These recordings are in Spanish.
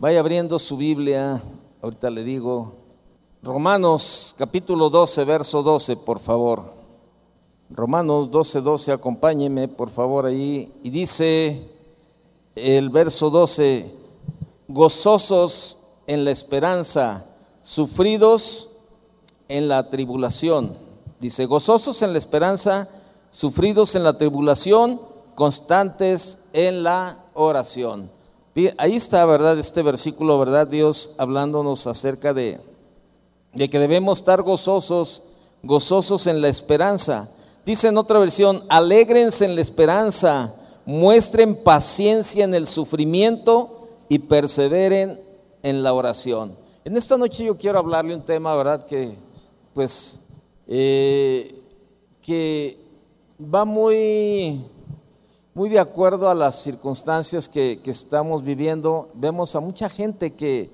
Vaya abriendo su Biblia, ahorita le digo, Romanos capítulo 12, verso 12, por favor. Romanos 12, 12, acompáñeme por favor ahí. Y dice el verso 12, gozosos en la esperanza, sufridos en la tribulación. Dice, gozosos en la esperanza, sufridos en la tribulación, constantes en la oración. Ahí está, ¿verdad? Este versículo, ¿verdad? Dios hablándonos acerca de, de que debemos estar gozosos, gozosos en la esperanza. Dice en otra versión, alégrense en la esperanza, muestren paciencia en el sufrimiento y perseveren en la oración. En esta noche yo quiero hablarle un tema, ¿verdad? Que pues, eh, que va muy muy de acuerdo a las circunstancias que, estamos viviendo, vemos a mucha gente que,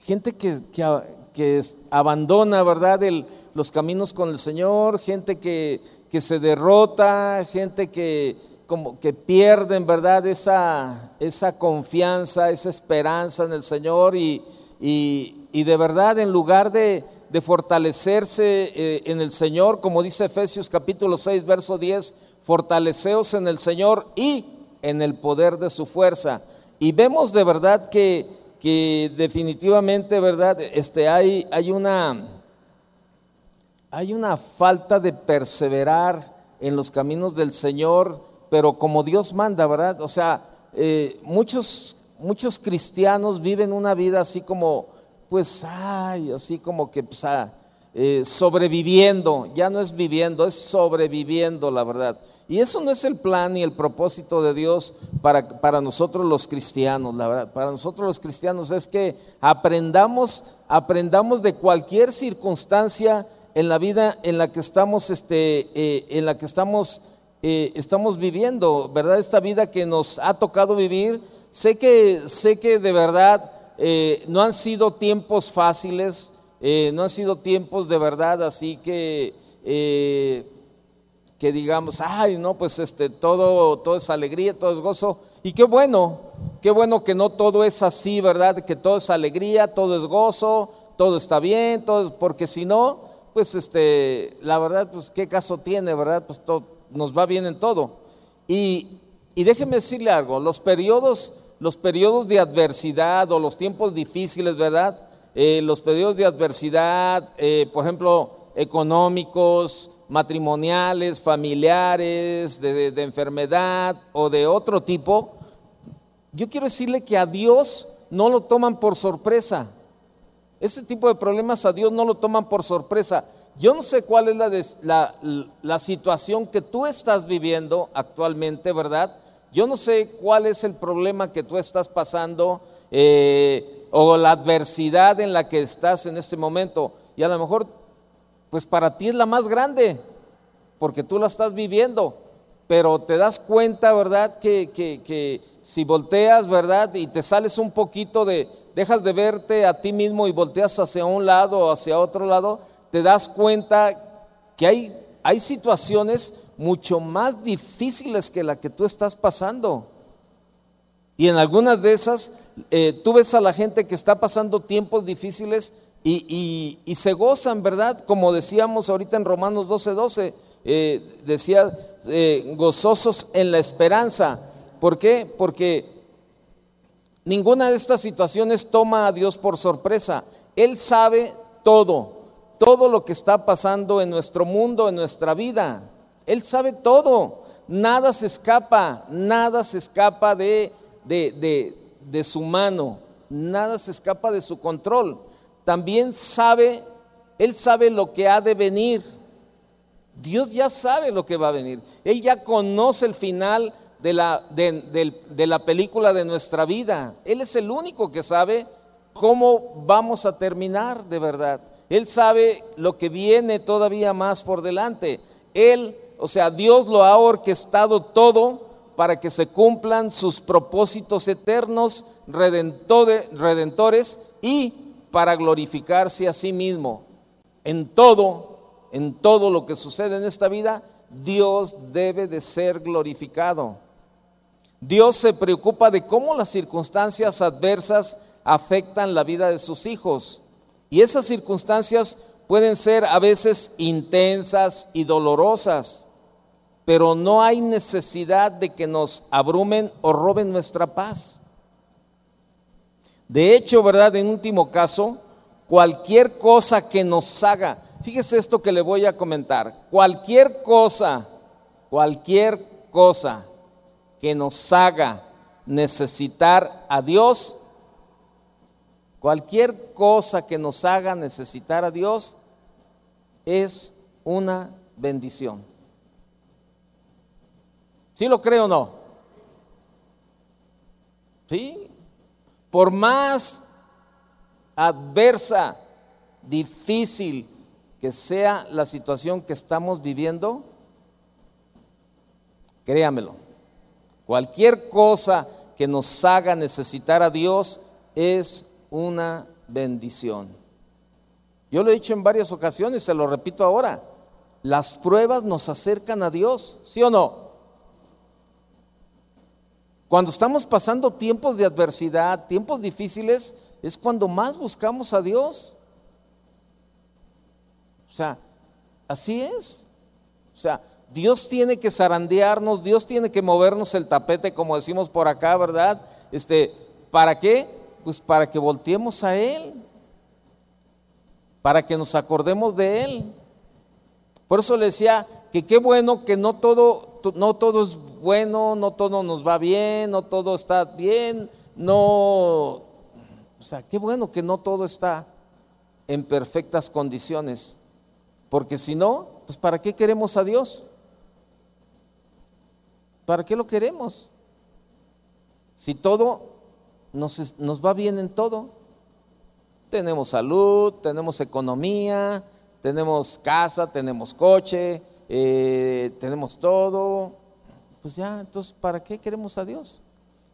gente que, que, abandona, ¿verdad?, los caminos con el Señor, gente que, se derrota, gente que como que pierden, ¿verdad?, esa, esa confianza, esa esperanza en el Señor y, y de verdad en lugar de, de fortalecerse eh, en el Señor, como dice Efesios capítulo 6, verso 10, fortaleceos en el Señor y en el poder de su fuerza. Y vemos de verdad que, que definitivamente, ¿verdad? Este, hay, hay, una, hay una falta de perseverar en los caminos del Señor, pero como Dios manda, ¿verdad? O sea, eh, muchos, muchos cristianos viven una vida así como pues, ay, así como que pues, ah, eh, sobreviviendo, ya no es viviendo, es sobreviviendo, la verdad. Y eso no es el plan ni el propósito de Dios para, para nosotros los cristianos, la verdad. Para nosotros los cristianos es que aprendamos, aprendamos de cualquier circunstancia en la vida en la que estamos, este, eh, en la que estamos, eh, estamos viviendo, ¿verdad? Esta vida que nos ha tocado vivir. Sé que, sé que de verdad eh, no han sido tiempos fáciles, eh, no han sido tiempos de verdad, así que, eh, que digamos, ay, no, pues este, todo, todo es alegría, todo es gozo. Y qué bueno, qué bueno que no todo es así, ¿verdad? Que todo es alegría, todo es gozo, todo está bien, todo, porque si no, pues este, la verdad, pues qué caso tiene, ¿verdad? Pues todo, nos va bien en todo. Y, y déjeme decirle algo, los periodos los periodos de adversidad o los tiempos difíciles, ¿verdad? Eh, los periodos de adversidad, eh, por ejemplo, económicos, matrimoniales, familiares, de, enfermedad o de otro tipo, yo quiero decirle que a Dios no lo toman por sorpresa. Ese tipo de problemas a Dios no lo toman por sorpresa. Yo no sé cuál es la, la situación que tú estás viviendo actualmente, ¿verdad? Yo no sé cuál es el problema que tú estás pasando eh, o la adversidad en la que estás en este momento. Y a lo mejor, pues para ti es la más grande, porque tú la estás viviendo. Pero te das cuenta, ¿verdad? Que, que si volteas, ¿verdad? Y te sales un poquito de, dejas de verte a ti mismo y volteas hacia un lado o hacia otro lado, te das cuenta que hay, hay situaciones mucho más difíciles que la que tú estás pasando. Y en algunas de esas, eh, tú ves a la gente que está pasando tiempos difíciles y, se gozan, ¿verdad? Como decíamos ahorita en Romanos 12, 12, eh, decía, eh, gozosos en la esperanza. ¿Por qué? Porque ninguna de estas situaciones toma a Dios por sorpresa. Él sabe todo, todo lo que está pasando en nuestro mundo, en nuestra vida. Él sabe todo. Nada se escapa, nada se escapa de, de, su mano, nada se escapa de su control. También sabe, Él sabe lo que ha de venir. Dios ya sabe lo que va a venir. Él ya conoce el final de la, de, la, película de nuestra vida. Él es el único que sabe cómo vamos a terminar de verdad. Él sabe lo que viene todavía más por delante. Él o sea, Dios lo ha orquestado todo para que se cumplan sus propósitos eternos, redentores y para glorificarse a sí mismo. En todo, en todo lo que sucede en esta vida, Dios debe de ser glorificado. Dios se preocupa de cómo las circunstancias adversas afectan la vida de sus hijos. Y esas circunstancias pueden ser a veces intensas y dolorosas, pero no hay necesidad de que nos abrumen o roben nuestra paz. De hecho, ¿verdad? En último caso, cualquier cosa que nos haga, fíjese esto que le voy a comentar, cualquier cosa, cualquier cosa que nos haga necesitar a Dios, cualquier cosa que nos haga necesitar a Dios es una bendición. ¿Sí lo creo o no? ¿Sí? Por más adversa, difícil que sea la situación que estamos viviendo, créamelo, cualquier cosa que nos haga necesitar a Dios es una bendición. Yo lo he dicho en varias ocasiones, se lo repito ahora, las pruebas nos acercan a Dios, ¿sí o no? Cuando estamos pasando tiempos de adversidad, tiempos difíciles, es cuando más buscamos a Dios. O sea, así es. O sea, Dios tiene que zarandearnos, Dios tiene que movernos el tapete, como decimos por acá, ¿verdad? Este, ¿para qué? Pues para que volteemos a Él, para que nos acordemos de Él. Por eso le decía que qué bueno que no todo, no todo es bueno, no todo nos va bien, no todo está bien, no o sea, qué bueno que no todo está en perfectas condiciones, porque si no, pues ¿para qué queremos a Dios? ¿Para qué lo queremos? Si todo nos, nos va bien en todo, tenemos salud, tenemos economía, tenemos casa, tenemos coche, eh, tenemos todo, pues ya, entonces, ¿para qué queremos a Dios?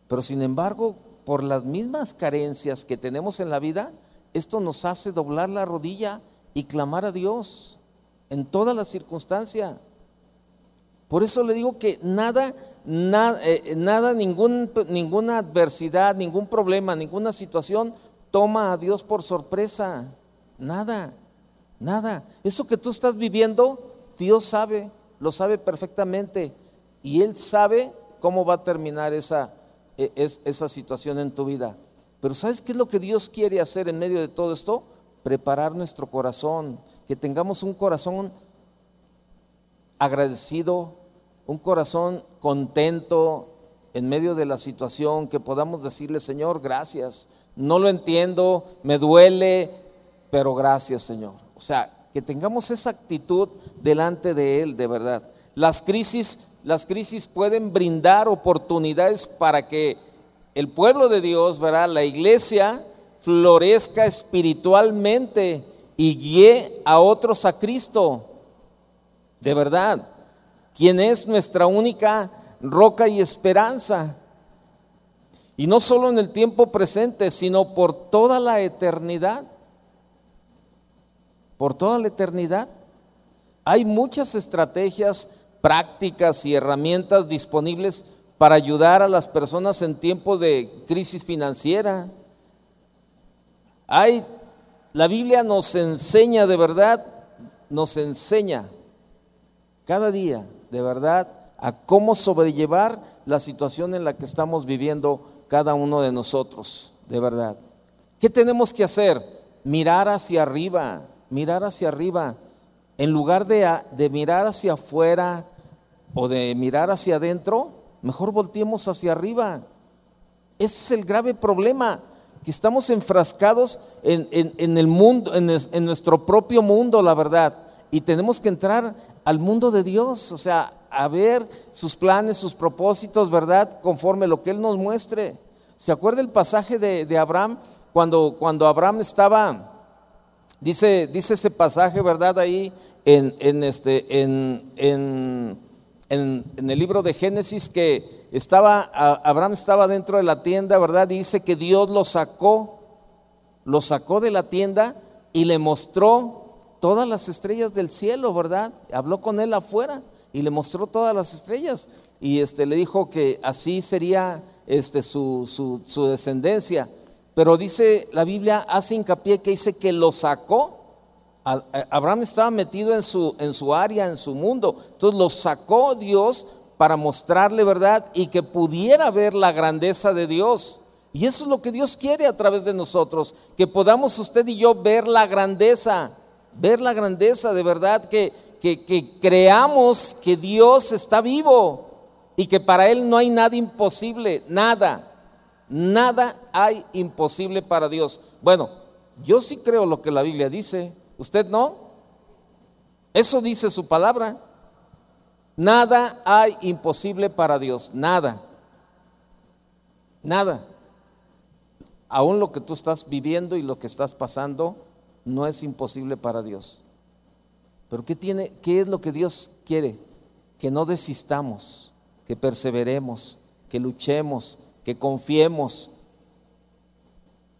Pero sin embargo, por las mismas carencias que tenemos en la vida, esto nos hace doblar la rodilla y clamar a Dios en todas las circunstancias. Por eso le digo que nada, nada, eh, nada ningún, ninguna adversidad, ningún problema, ninguna situación toma a Dios por sorpresa. Nada, nada. Eso que tú estás viviendo, Dios sabe, lo sabe perfectamente. Y Él sabe cómo va a terminar esa, e, es esa situación en tu vida. Pero ¿sabes qué es lo que Dios quiere hacer en medio de todo esto? Preparar nuestro corazón, que tengamos un corazón agradecido, un corazón contento en medio de la situación, que podamos decirle, Señor, gracias. No lo entiendo, me duele, pero gracias, Señor. O sea, que tengamos esa actitud delante de Él, de verdad. Las crisis las crisis pueden brindar oportunidades para que el pueblo de Dios, ¿verdad? la iglesia, florezca espiritualmente y guíe a otros a Cristo. De verdad, quien es nuestra única roca y esperanza. Y no solo en el tiempo presente, sino por toda la eternidad. Por toda la eternidad. Hay muchas estrategias prácticas y herramientas disponibles para ayudar a las personas en tiempos de crisis financiera. Hay, la Biblia nos enseña de verdad, nos enseña cada día de verdad a cómo sobrellevar la situación en la que estamos viviendo cada uno de nosotros, de verdad. ¿Qué tenemos que hacer? Mirar hacia arriba, mirar hacia arriba. En lugar de, mirar hacia afuera, o de mirar hacia adentro, mejor volteemos hacia arriba. Ese es el grave problema, que estamos enfrascados en, el mundo, en nuestro propio mundo, la verdad. Y tenemos que entrar al mundo de Dios, o sea, a ver sus planes, sus propósitos, ¿verdad? Conforme lo que Él nos muestre. ¿Se acuerda el pasaje de, Abraham? Cuando, cuando Abraham estaba, dice, dice ese pasaje, ¿verdad? Ahí en, en este, en, en en, el libro de Génesis que estaba, Abraham estaba dentro de la tienda, ¿verdad? dice que Dios lo sacó, lo sacó de la tienda y le mostró todas las estrellas del cielo, ¿verdad? Habló con él afuera y le mostró todas las estrellas y este, le dijo que así sería este, su, su, descendencia. Pero dice la Biblia, hace hincapié que dice que lo sacó. Abraham estaba metido en su, en su área, en su mundo. Entonces lo sacó Dios para mostrarle verdad y que pudiera ver la grandeza de Dios. Y eso es lo que Dios quiere a través de nosotros, que podamos usted y yo ver la grandeza, ver la grandeza de verdad, que, que, creamos que Dios está vivo y que para Él no hay nada imposible, nada, nada hay imposible para Dios. Bueno, yo sí creo lo que la Biblia dice, ¿usted no? Eso dice su palabra. Nada hay imposible para Dios, nada, nada. Aún lo que tú estás viviendo y lo que estás pasando no es imposible para Dios. Pero ¿qué, tiene, qué es lo que Dios quiere? Que no desistamos que perseveremos, que luchemos, que confiemos,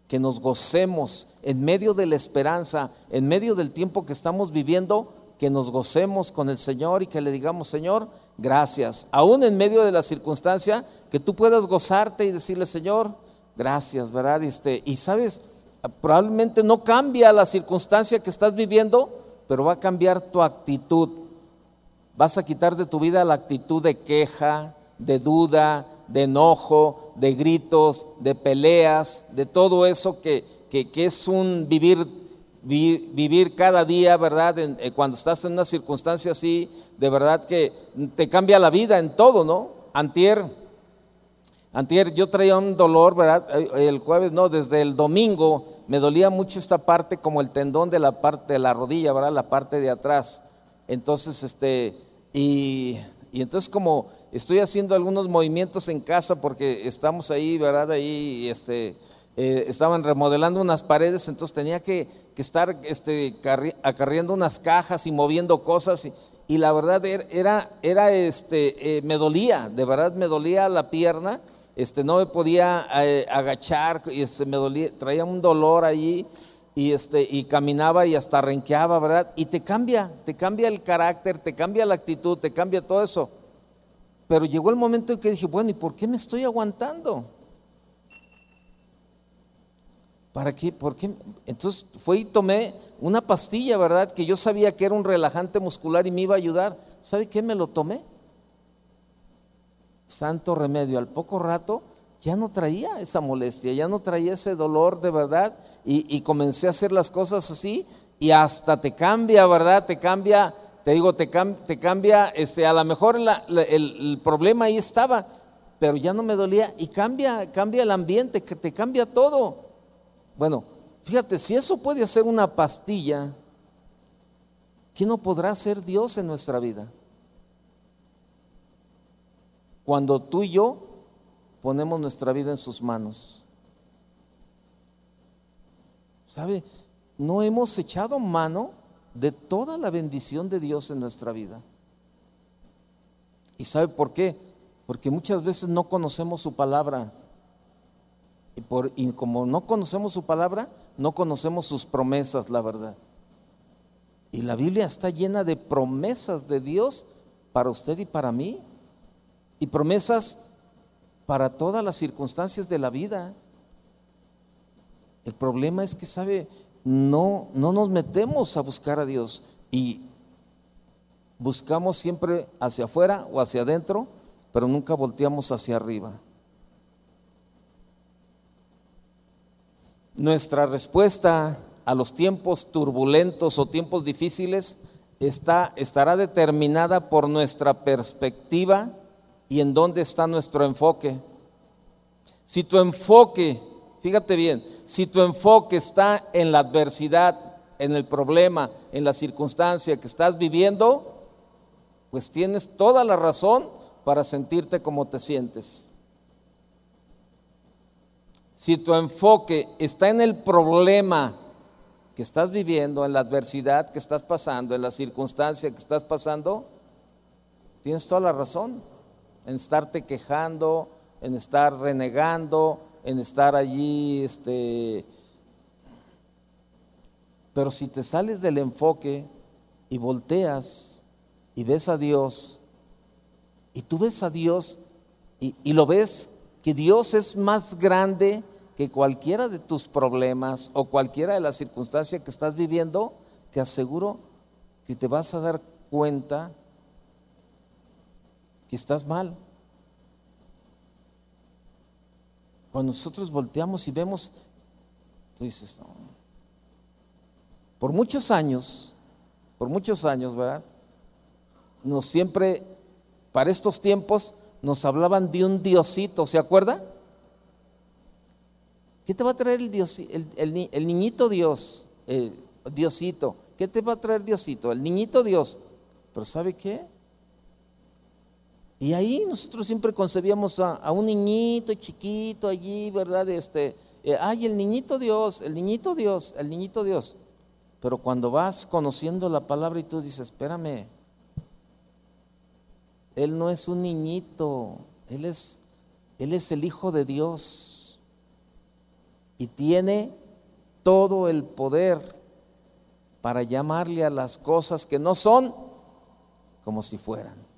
que nos gocemos en medio de la esperanza, en medio del tiempo que estamos viviendo, que nos gocemos con el Señor y que le digamos, Señor, gracias. Aún en medio de la circunstancia, que tú puedas gozarte y decirle, Señor, gracias, ¿verdad? Este, y sabes, probablemente no cambia la circunstancia que estás viviendo, pero va a cambiar tu actitud. Vas a quitar de tu vida la actitud de queja, de duda, de enojo, de gritos, de peleas, de todo eso que, es un vivir, vivir cada día, ¿verdad? Eh, cuando estás en una circunstancia así, de verdad que te cambia la vida en todo, ¿no? Antier, antier yo traía un dolor, ¿verdad? Eh, el jueves, no, desde el domingo me dolía mucho esta parte como el tendón de la parte de la rodilla, ¿verdad? La parte de atrás. Entonces, este, y, entonces como estoy haciendo algunos movimientos en casa porque estamos ahí, ¿verdad? Ahí, este, eh, estaban remodelando unas paredes, entonces tenía que, estar este, acarreando unas cajas y moviendo cosas. Y, la verdad er, era, era este, eh, me dolía, de verdad me dolía la pierna, este, no me podía eh, agachar, y este, me dolía, traía un dolor ahí y, este, y caminaba y hasta renqueaba, ¿verdad? Y te cambia, te cambia el carácter, te cambia la actitud, te cambia todo eso. Pero llegó el momento en que dije, bueno, ¿y por qué me estoy aguantando? ¿Para qué? ¿Por qué? Entonces fue y tomé una pastilla, ¿verdad? Que yo sabía que era un relajante muscular y me iba a ayudar. ¿Sabe qué? Me lo tomé. Santo remedio. Al poco rato ya no traía esa molestia, ya no traía ese dolor de verdad y, comencé a hacer las cosas así y hasta te cambia, ¿verdad? Te cambia, te digo, te, te cambia, este, a lo mejor el, el, problema ahí estaba, pero ya no me dolía y cambia, cambia el ambiente, que te cambia todo. Bueno, fíjate, si eso puede hacer una pastilla, ¿qué no podrá ser Dios en nuestra vida? Cuando tú y yo ponemos nuestra vida en sus manos. ¿Sabe? No hemos echado mano de toda la bendición de Dios en nuestra vida. ¿Y sabe por qué? Porque muchas veces no conocemos su palabra. Y, por, como no conocemos su palabra, no conocemos sus promesas, la verdad. Y la Biblia está llena de promesas de Dios para usted y para mí. Y promesas para todas las circunstancias de la vida. El problema es que, ¿sabe? No, no nos metemos a buscar a Dios y buscamos siempre hacia afuera o hacia adentro, pero nunca volteamos hacia arriba. Nuestra respuesta a los tiempos turbulentos o tiempos difíciles está, estará determinada por nuestra perspectiva y en dónde está nuestro enfoque. Si tu enfoque, fíjate bien, si tu enfoque está en la adversidad, en el problema, en la circunstancia que estás viviendo, pues tienes toda la razón para sentirte como te sientes. Si tu enfoque está en el problema que estás viviendo, en la adversidad que estás pasando, en la circunstancia que estás pasando, tienes toda la razón en estarte quejando, en estar renegando, en estar allí, este... Pero si te sales del enfoque y volteas y ves a Dios y tú ves a Dios y, y lo ves que Dios es más grande que cualquiera de tus problemas o cualquiera de las circunstancias que estás viviendo, te aseguro que te vas a dar cuenta que estás mal. Cuando nosotros volteamos y vemos, tú dices, no. Por muchos años, por muchos años, ¿verdad? Nos siempre, para estos tiempos, nos hablaban de un diosito, ¿se acuerda? ¿Qué te va a traer el, dios, el, niñito Dios, el Diosito? ¿Qué te va a traer Diosito? El niñito Dios. Pero ¿sabe qué? Y ahí nosotros siempre concebíamos a, un niñito chiquito allí, ¿verdad? Este, eh, ay, el niñito Dios, el niñito Dios, el niñito Dios. Pero cuando vas conociendo la palabra y tú dices, espérame, Él no es un niñito, Él es, Él es el Hijo de Dios. Y tiene todo el poder para llamarle a las cosas que no son como si fueran.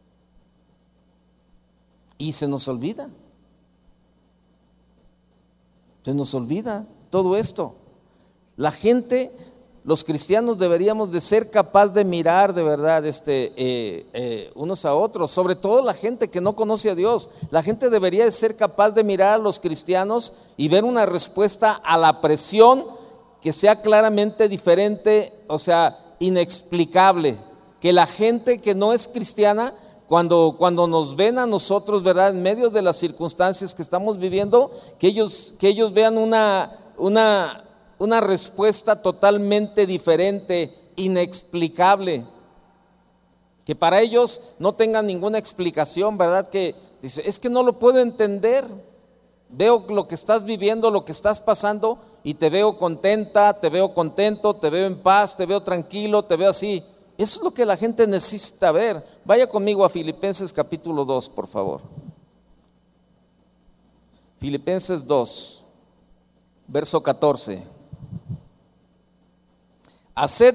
Y se nos olvida. Se nos olvida todo esto. La gente, los cristianos deberíamos de ser capaz de mirar de verdad este, eh, eh, unos a otros, sobre todo la gente que no conoce a Dios. La gente debería de ser capaz de mirar a los cristianos y ver una respuesta a la presión que sea claramente diferente, o sea, inexplicable. Que la gente que no es cristiana cuando, cuando nos ven a nosotros, ¿verdad? En medio de las circunstancias que estamos viviendo, que ellos, que ellos vean una, una, una respuesta totalmente diferente, inexplicable. Que para ellos no tengan ninguna explicación, ¿verdad? Que dice, es que no lo puedo entender. Veo lo que estás viviendo, lo que estás pasando, y te veo contenta, te veo contento, te veo en paz, te veo tranquilo, te veo así. Eso es lo que la gente necesita ver. Vaya conmigo a Filipenses capítulo 2, por favor. Filipenses 2, verso 14. Haced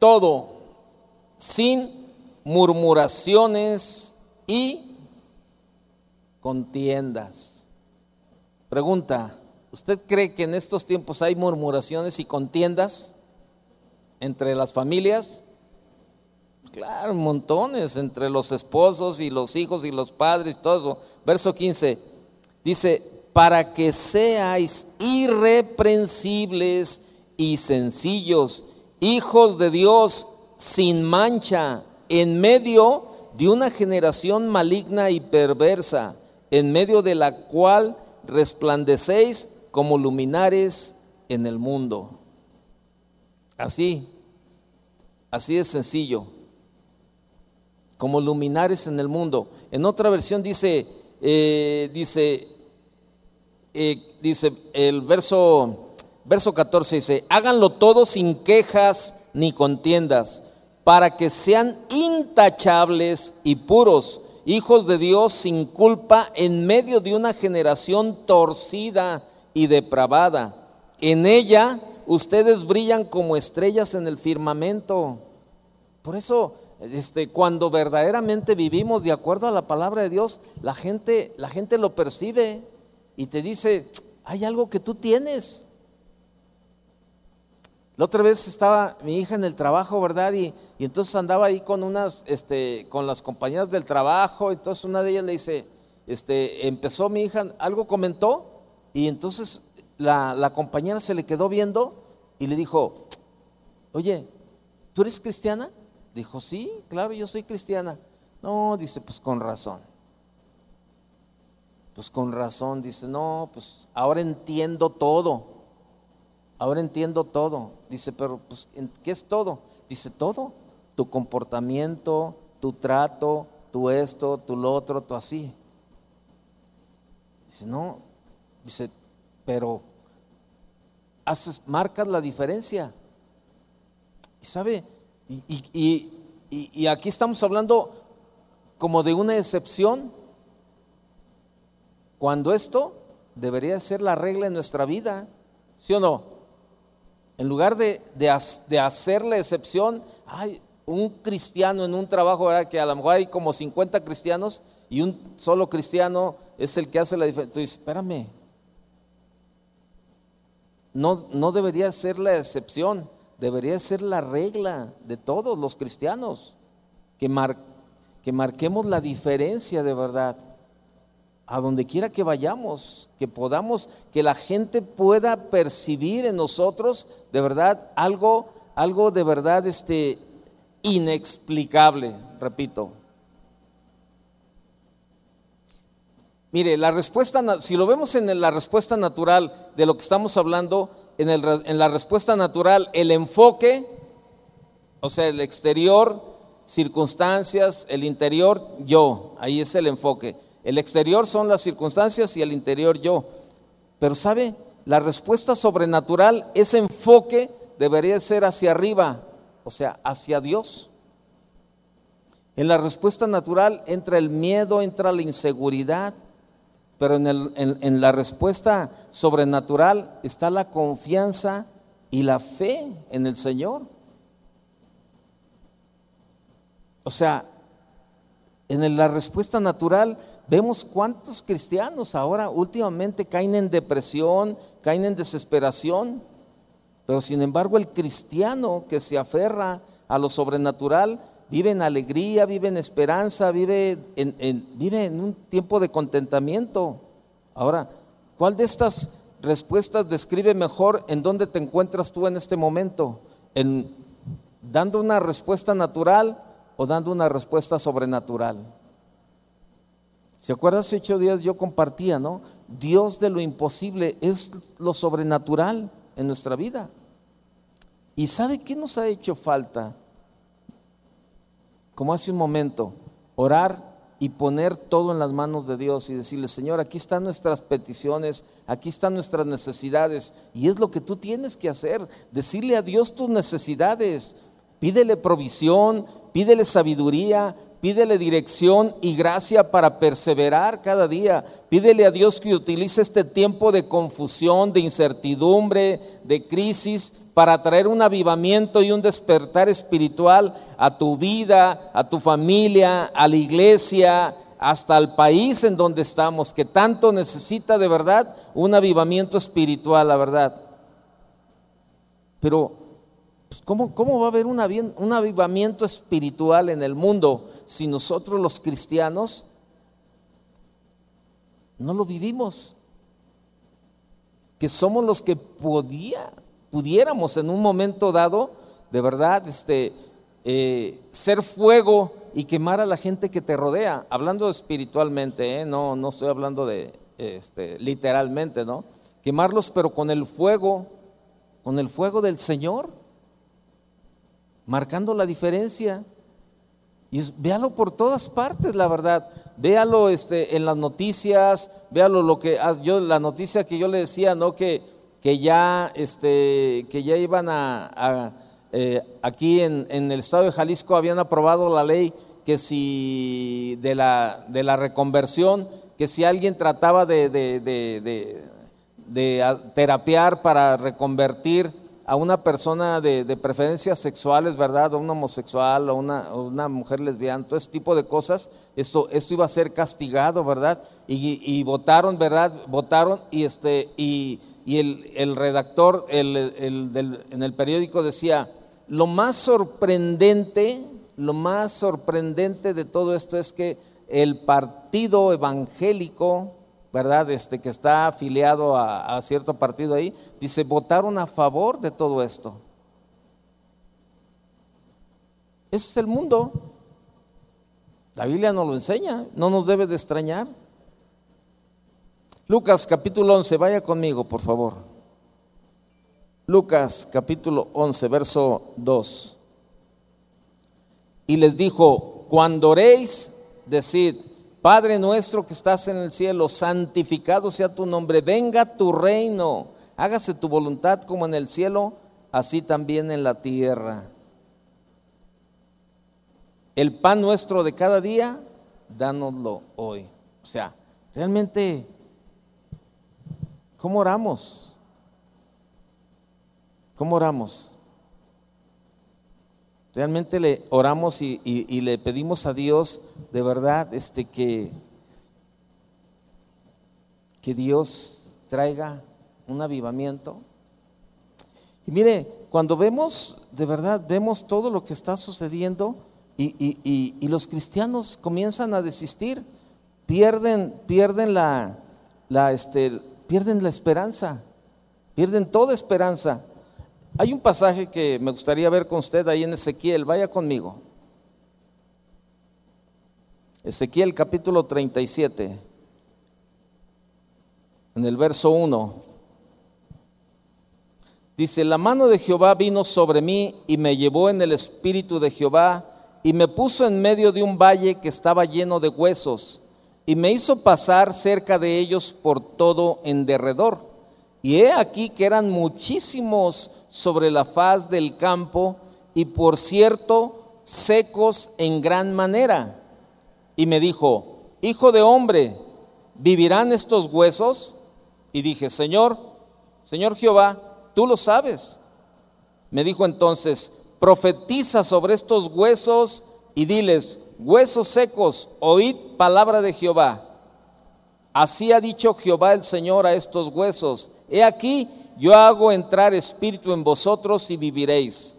todo sin murmuraciones y contiendas. Pregunta, ¿usted cree que en estos tiempos hay murmuraciones y contiendas? Entre las familias? Claro, montones, entre los esposos y los hijos y los padres, todo eso. Verso 15 dice, para que seáis irreprensibles y sencillos, hijos de Dios sin mancha, en medio de una generación maligna y perversa, en medio de la cual resplandecéis como luminares en el mundo. Así, así es sencillo, como luminares en el mundo. En otra versión dice, eh, dice, eh, dice el verso, verso 14 dice, háganlo todo sin quejas ni contiendas, para que sean intachables y puros, hijos de Dios sin culpa en medio de una generación torcida y depravada. En ella ustedes brillan como estrellas en el firmamento. Por eso, este, cuando verdaderamente vivimos de acuerdo a la palabra de Dios, la gente, la gente lo percibe y te dice, hay algo que tú tienes. La otra vez estaba mi hija en el trabajo, ¿verdad? Y, entonces andaba ahí con unas, este, con las compañeras del trabajo. Entonces una de ellas le dice, este, empezó mi hija, algo comentó, y entonces la, compañera se le quedó viendo y le dijo, oye, ¿tú eres cristiana? Dijo, sí, claro, yo soy cristiana. No, dice, pues con razón. Pues con razón, dice, no, pues ahora entiendo todo. Ahora entiendo todo. Dice, pero pues, ¿qué es todo? Dice, todo. Tu comportamiento, tu trato, tu esto, tu lo otro, tu así. Dice, no. Dice, pero haces, marcas la diferencia. Y sabe, y, aquí estamos hablando como de una excepción, cuando esto debería ser la regla en nuestra vida, ¿sí o no? En lugar de, de, hacer la excepción, ay, un cristiano en un trabajo, que a lo mejor hay como 50 cristianos y un solo cristiano es el que hace la diferencia. Dices, espérame, no, no debería ser la excepción, debería ser la regla de todos los cristianos, que, que marquemos la diferencia de verdad a donde quiera que vayamos, que podamos, que la gente pueda percibir en nosotros de verdad algo, algo de verdad este, inexplicable, repito. Mire, la respuesta, si lo vemos en la respuesta natural de lo que estamos hablando, en, en la respuesta natural, el enfoque, o sea, el exterior, circunstancias, el interior, yo, ahí es el enfoque. El exterior son las circunstancias y el interior yo. Pero ¿sabe? La respuesta sobrenatural, ese enfoque debería ser hacia arriba, o sea, hacia Dios. En la respuesta natural entra el miedo, entra la inseguridad, pero en, en, la respuesta sobrenatural está la confianza y la fe en el Señor. O sea, en la respuesta natural vemos cuántos cristianos ahora últimamente caen en depresión, caen en desesperación, pero sin embargo el cristiano que se aferra a lo sobrenatural vive en alegría, vive en esperanza, vive en, vive en un tiempo de contentamiento. Ahora, ¿cuál de estas respuestas describe mejor en dónde te encuentras tú en este momento? ¿En dando una respuesta natural o dando una respuesta sobrenatural. ¿Se acuerdan? Hace ocho días yo compartía, ¿no? Dios de lo imposible es lo sobrenatural en nuestra vida. ¿Y sabe qué nos ha hecho falta? Como hace un momento, orar y poner todo en las manos de Dios y decirle, Señor, aquí están nuestras peticiones, aquí están nuestras necesidades. Y es lo que tú tienes que hacer, decirle a Dios tus necesidades. Pídele provisión, pídele sabiduría, pídele dirección y gracia para perseverar cada día. Pídele a Dios que utilice este tiempo de confusión, de incertidumbre, de crisis, para traer un avivamiento y un despertar espiritual a tu vida, a tu familia, a la iglesia, hasta al país en donde estamos, que tanto necesita de verdad un avivamiento espiritual, la verdad. Pero pues, ¿cómo, va a haber un, un avivamiento espiritual en el mundo si nosotros los cristianos no lo vivimos? Que somos los que podía, pudiéramos en un momento dado, de verdad, este, eh, ser fuego y quemar a la gente que te rodea. Hablando espiritualmente, ¿eh? no, no estoy hablando de este, literalmente, ¿no? Quemarlos, pero con el fuego, con el fuego del Señor marcando la diferencia. Y véalo por todas partes, la verdad. Véalo este, en las noticias, véalo lo que yo, la noticia que yo le decía, ¿no? Que, que ya, este, que ya iban a, eh, aquí en, el estado de Jalisco habían aprobado la ley que si de la, de la reconversión, que si alguien trataba de, de, de, de terapiar para reconvertir, a una persona de, preferencias sexuales, ¿verdad? O un homosexual, o una, mujer lesbiana, todo ese tipo de cosas, esto, esto iba a ser castigado, ¿verdad? Y, votaron, ¿verdad? Votaron y, este, y, el, redactor en el periódico decía, lo más sorprendente, lo más sorprendente de todo esto es que el partido evangélico, ¿verdad? Este, que está afiliado a, cierto partido ahí, dice, votaron a favor de todo esto. Ese es el mundo. La Biblia nos lo enseña, no nos debe de extrañar. Lucas capítulo 11, vaya conmigo, por favor. Lucas capítulo 11, verso 2. Y les dijo, cuando oréis, decid, Padre nuestro que estás en el cielo, santificado sea tu nombre, venga tu reino, hágase tu voluntad como en el cielo, así también en la tierra. El pan nuestro de cada día, dánoslo hoy. O sea, realmente, ¿cómo oramos? ¿Cómo oramos? Realmente le oramos y, y le pedimos a Dios de verdad este, que, que Dios traiga un avivamiento. Y mire, cuando vemos, de verdad, vemos todo lo que está sucediendo y, los cristianos comienzan a desistir, pierden, pierden la, la, este, pierden la esperanza, pierden toda esperanza. Hay un pasaje que me gustaría ver con usted ahí en Ezequiel, vaya conmigo. Ezequiel capítulo 37, en el verso 1. Dice, la mano de Jehová vino sobre mí y me llevó en el espíritu de Jehová y me puso en medio de un valle que estaba lleno de huesos y me hizo pasar cerca de ellos por todo en derredor. Y he aquí que eran muchísimos sobre la faz del campo y por cierto secos en gran manera. Y me dijo, hijo de hombre, ¿vivirán estos huesos? Y dije, Señor, Señor Jehová, tú lo sabes. Me dijo entonces, profetiza sobre estos huesos y diles, huesos secos, oíd palabra de Jehová. Así ha dicho Jehová el Señor a estos huesos, he aquí, yo hago entrar espíritu en vosotros y viviréis.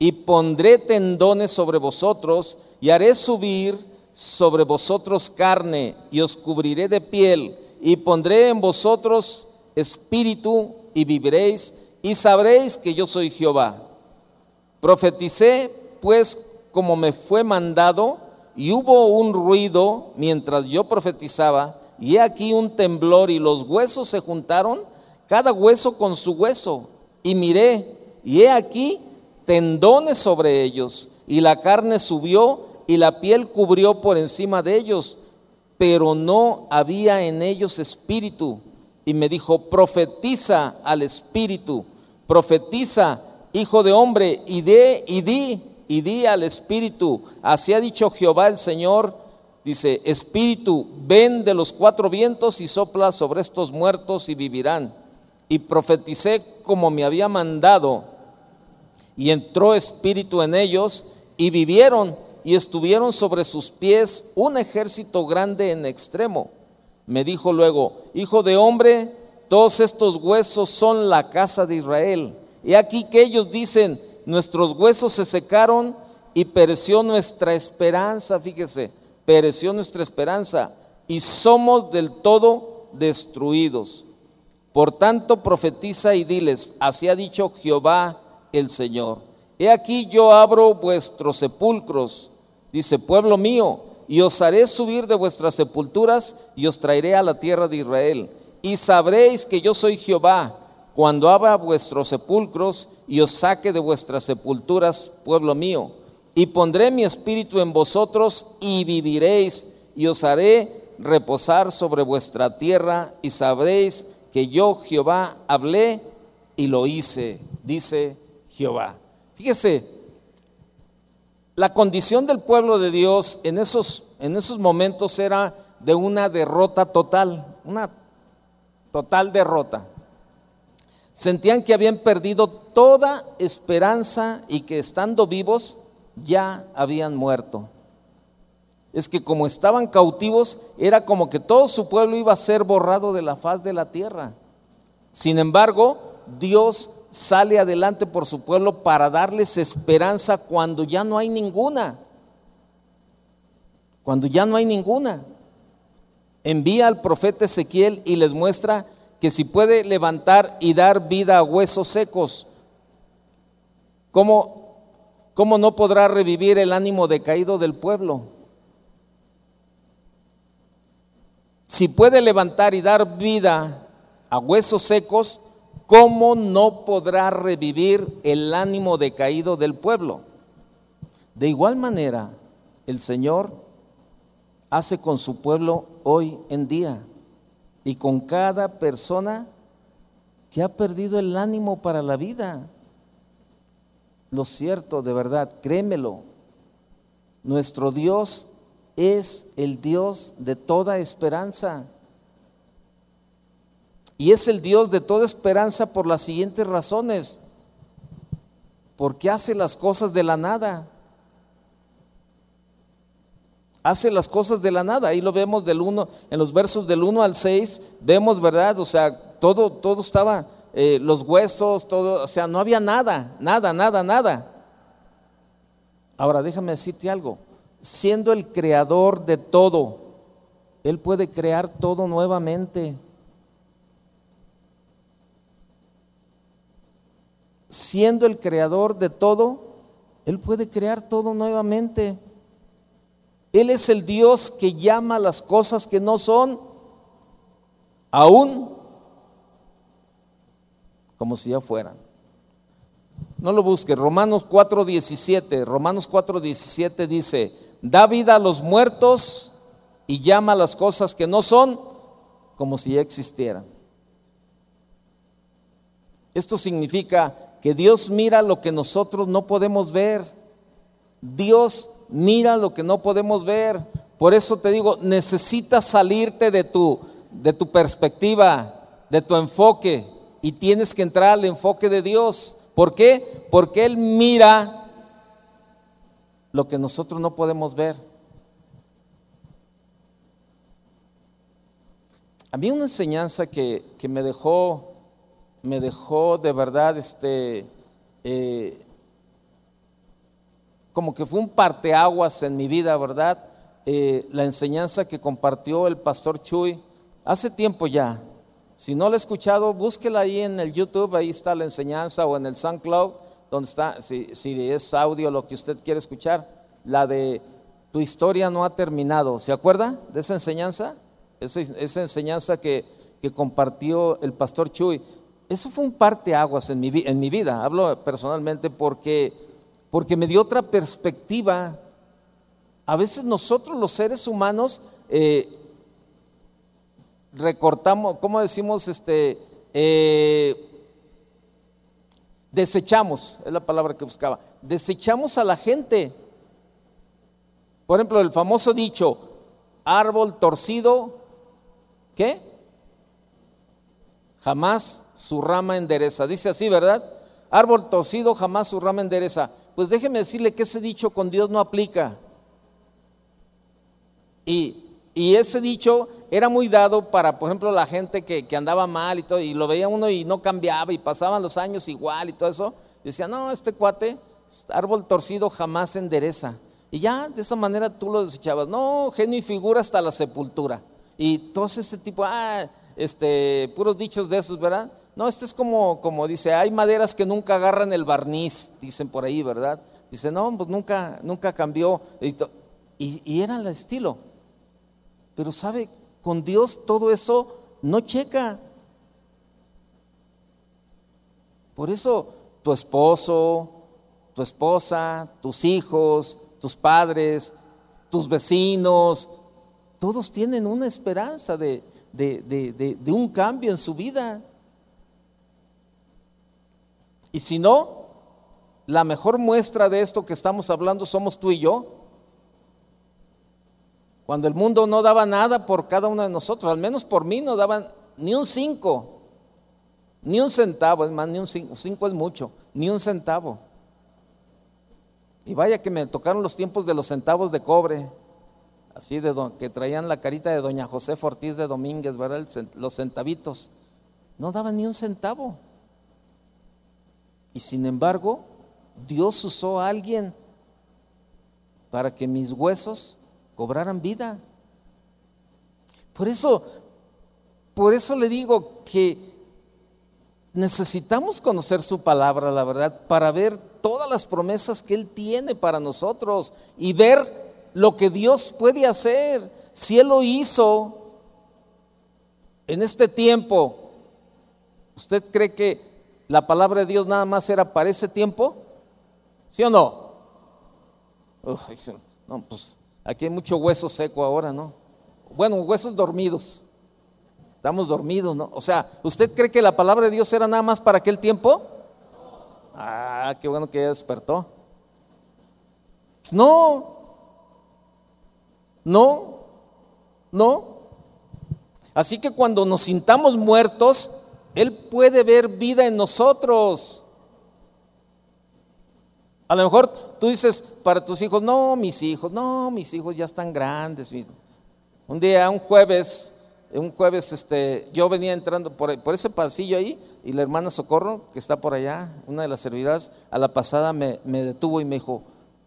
Y pondré tendones sobre vosotros y haré subir sobre vosotros carne y os cubriré de piel y pondré en vosotros espíritu y viviréis y sabréis que yo soy Jehová. Profeticé pues como me fue mandado y hubo un ruido mientras yo profetizaba y he aquí un temblor y los huesos se juntaron, cada hueso con su hueso. Y miré y he aquí tendones sobre ellos y la carne subió y la piel cubrió por encima de ellos, pero no había en ellos espíritu. Y me dijo, profetiza al espíritu profetiza, hijo de hombre, y de y di y di al espíritu, así ha dicho Jehová el Señor, dice, espíritu, ven de los cuatro vientos y sopla sobre estos muertos y vivirán. Y profeticé como me había mandado, y entró espíritu en ellos, y vivieron, y estuvieron sobre sus pies un ejército grande en extremo. Me dijo luego, hijo de hombre, todos estos huesos son la casa de Israel. Y aquí que ellos dicen, nuestros huesos se secaron y pereció nuestra esperanza, fíjese, pereció nuestra esperanza y somos del todo destruidos. Por tanto, profetiza y diles, así ha dicho Jehová el Señor. He aquí yo abro vuestros sepulcros, dice pueblo mío, y os haré subir de vuestras sepulturas y os traeré a la tierra de Israel y sabréis que yo soy Jehová cuando abra vuestros sepulcros y os saque de vuestras sepulturas, pueblo mío. Y pondré mi espíritu en vosotros y viviréis y os haré reposar sobre vuestra tierra y sabréis que yo Jehová hablé y lo hice, dice Jehová. Fíjese, la condición del pueblo de Dios en esos, en esos momentos era de una derrota total, una total derrota. Sentían que habían perdido toda esperanza y que estando vivos ya habían muerto. Es que como estaban cautivos, era como que todo su pueblo iba a ser borrado de la faz de la tierra. Sin embargo, Dios sale adelante por su pueblo para darles esperanza cuando ya no hay ninguna. Cuando ya no hay ninguna envía al profeta Ezequiel y les muestra que si puede levantar y dar vida a huesos secos, ¿cómo, cómo no podrá revivir el ánimo decaído del pueblo? Si puede levantar y dar vida a huesos secos, ¿cómo no podrá revivir el ánimo decaído del pueblo? De igual manera, el Señor hace con su pueblo hoy en día y con cada persona que ha perdido el ánimo para la vida. Lo cierto, de verdad, créemelo, nuestro Dios es el Dios de toda esperanza. Y es el Dios de toda esperanza por las siguientes razones. porque hace las cosas de la nada. Hace las cosas de la nada. Ahí lo vemos del uno, en los versos del 1 al 6, vemos, ¿verdad? O sea, todo, todo estaba, eh, los huesos, todo, o sea, no había nada, nada, nada, nada. Ahora, déjame decirte algo. Siendo el creador de todo, Él puede crear todo nuevamente. siendo el creador de todo, Él puede crear todo nuevamente. Él es el Dios que llama las cosas que no son aún como si ya fueran. No lo busques. Romanos 4:17. Romanos 4:17 dice, da vida a los muertos y llama las cosas que no son como si ya existieran. Esto significa que Dios mira lo que nosotros no podemos ver. Dios mira lo que no podemos ver. Por eso te digo, necesitas salirte de tu, de tu perspectiva, de tu enfoque, y tienes que entrar al enfoque de Dios. ¿Por qué? Porque Él mira lo que nosotros no podemos ver. A mí una enseñanza que, que me dejó me dejó de verdad, este, eh, como que fue un parteaguas en mi vida, ¿verdad? Eh, la enseñanza que compartió el pastor Chuy hace tiempo ya. Si no la he escuchado, búsquela ahí en el YouTube, ahí está la enseñanza, o en el SoundCloud, donde está, si, es audio lo que usted quiere escuchar, la de tu historia no ha terminado. ¿Se acuerda de esa enseñanza? Esa, esa enseñanza que, que compartió el pastor Chuy eso fue un parteaguas en mi, en mi vida, hablo personalmente porque, porque me dio otra perspectiva. A veces nosotros los seres humanos eh, recortamos, ¿cómo decimos? Este, eh, desechamos, es la palabra que buscaba, desechamos a la gente. Por ejemplo, el famoso dicho, árbol torcido, ¿qué? Jamás su rama endereza. Dice así, ¿verdad? Árbol torcido jamás su rama endereza. Pues déjeme decirle que ese dicho con Dios no aplica. Y, ese dicho era muy dado para, por ejemplo, la gente que, andaba mal y todo, y lo veía uno y no cambiaba, y pasaban los años igual y todo eso. Y decía, no, este cuate, árbol torcido jamás endereza. Y ya de esa manera tú lo desechabas. No, genio y figura hasta la sepultura. Y todo ese tipo, ah, este, puros dichos de esos, ¿verdad? No, este es como, como dice, hay maderas que nunca agarran el barniz, dicen por ahí, ¿verdad? Dice, no, pues nunca, nunca cambió. Y, y era el estilo. Pero sabe, con Dios todo eso no checa. Por eso tu esposo, tu esposa, tus hijos, tus padres, tus vecinos, todos tienen una esperanza de, de, un cambio en su vida. Y si no, la mejor muestra de esto que estamos hablando somos tú y yo. Cuando el mundo no daba nada por cada uno de nosotros, al menos por mí no daban ni un cinco, ni un centavo, es más, ni un cinco, cinco es mucho, ni un centavo. Y vaya que me tocaron los tiempos de los centavos de cobre así de que traían la carita de doña José Ortiz de Domínguez, ¿verdad? los centavitos. No daban ni un centavo. Y sin embargo, Dios usó a alguien para que mis huesos cobraran vida. Por eso, por eso le digo que necesitamos conocer su palabra, la verdad, para ver todas las promesas que Él tiene para nosotros y ver lo que Dios puede hacer. Si Él lo hizo en este tiempo, ¿usted cree que la palabra de Dios nada más era para ese tiempo? ¿Sí o no? no, pues aquí hay mucho hueso seco ahora, ¿no? Bueno, huesos dormidos. Estamos dormidos, ¿no? O sea, ¿usted cree que la palabra de Dios era nada más para aquel tiempo? Ah, qué bueno que ya despertó. No, no, no. Así que cuando nos sintamos muertos, Él puede ver vida en nosotros. A lo mejor tú dices para tus hijos, no, mis hijos, no, mis hijos ya están grandes. Un día, un jueves, un jueves, este, yo venía entrando por, ese pasillo ahí y la hermana Socorro, que está por allá, una de las servidoras, a la pasada me, detuvo y me dijo,